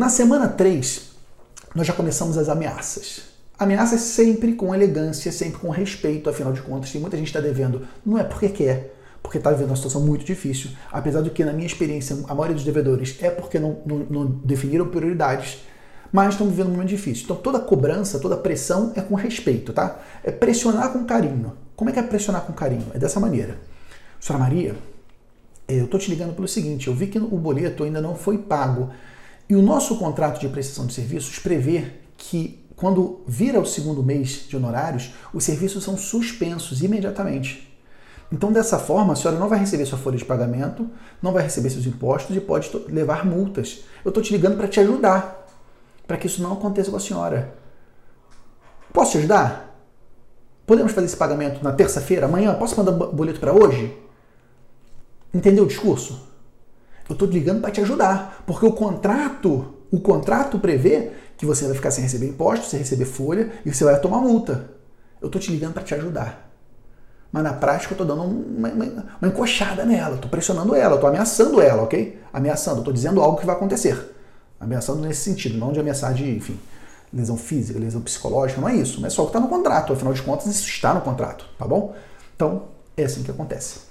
Na semana 3, nós já começamos as ameaças. Ameaças sempre com elegância, sempre com respeito, afinal de contas, tem muita gente está devendo, não é porque quer, porque está vivendo uma situação muito difícil, apesar do que, na minha experiência, a maioria dos devedores é porque não, não, não definiram prioridades, mas estão vivendo um momento difícil. Então toda cobrança, toda pressão é com respeito, tá? É pressionar com carinho. Como é que é pressionar com carinho? É dessa maneira. Senhora Maria, eu estou te ligando pelo seguinte, eu vi que o boleto ainda não foi pago e o nosso contrato de prestação de serviços prevê que quando vira o segundo mês de honorários, os serviços são suspensos imediatamente. Então, dessa forma, a senhora não vai receber sua folha de pagamento, não vai receber seus impostos e pode levar multas. Eu estou te ligando para te ajudar, para que isso não aconteça com a senhora. Posso te ajudar? Podemos fazer esse pagamento na terça-feira, amanhã? Posso mandar boleto para hoje? Entendeu o discurso? Eu estou ligando para te ajudar, porque o contrato, o contrato prevê que você vai ficar sem receber impostos, sem receber folha e você vai tomar multa. Eu estou te ligando para te ajudar. Mas na prática eu estou dando uma, uma, uma, encoxada nela, estou pressionando ela, estou ameaçando ela, ok? Ameaçando, estou dizendo algo que vai acontecer. Ameaçando nesse sentido, não de ameaçar de, enfim, lesão física, lesão psicológica, não é isso, mas é só o que está no contrato, afinal de contas isso está no contrato, tá bom? Então é assim que acontece.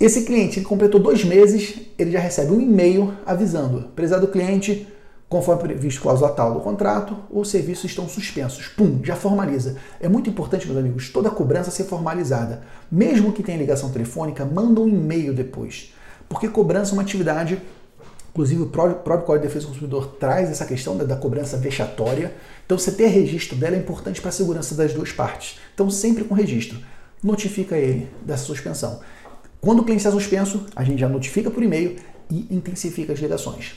Esse cliente completou dois meses, ele já recebe um e-mail avisando, prezado cliente, Conforme previsto cláusula tal do contrato, os serviços estão suspensos. Pum, já formaliza. É muito importante, meus amigos, toda cobrança ser formalizada. Mesmo que tenha ligação telefônica, manda um e-mail depois. Porque cobrança é uma atividade, inclusive o próprio Código de Defesa do Consumidor traz essa questão da cobrança vexatória. Então, você ter registro dela é importante para a segurança das duas partes. Então, sempre com registro. Notifica ele dessa suspensão. Quando o cliente está suspenso, a gente já notifica por e-mail e intensifica as ligações.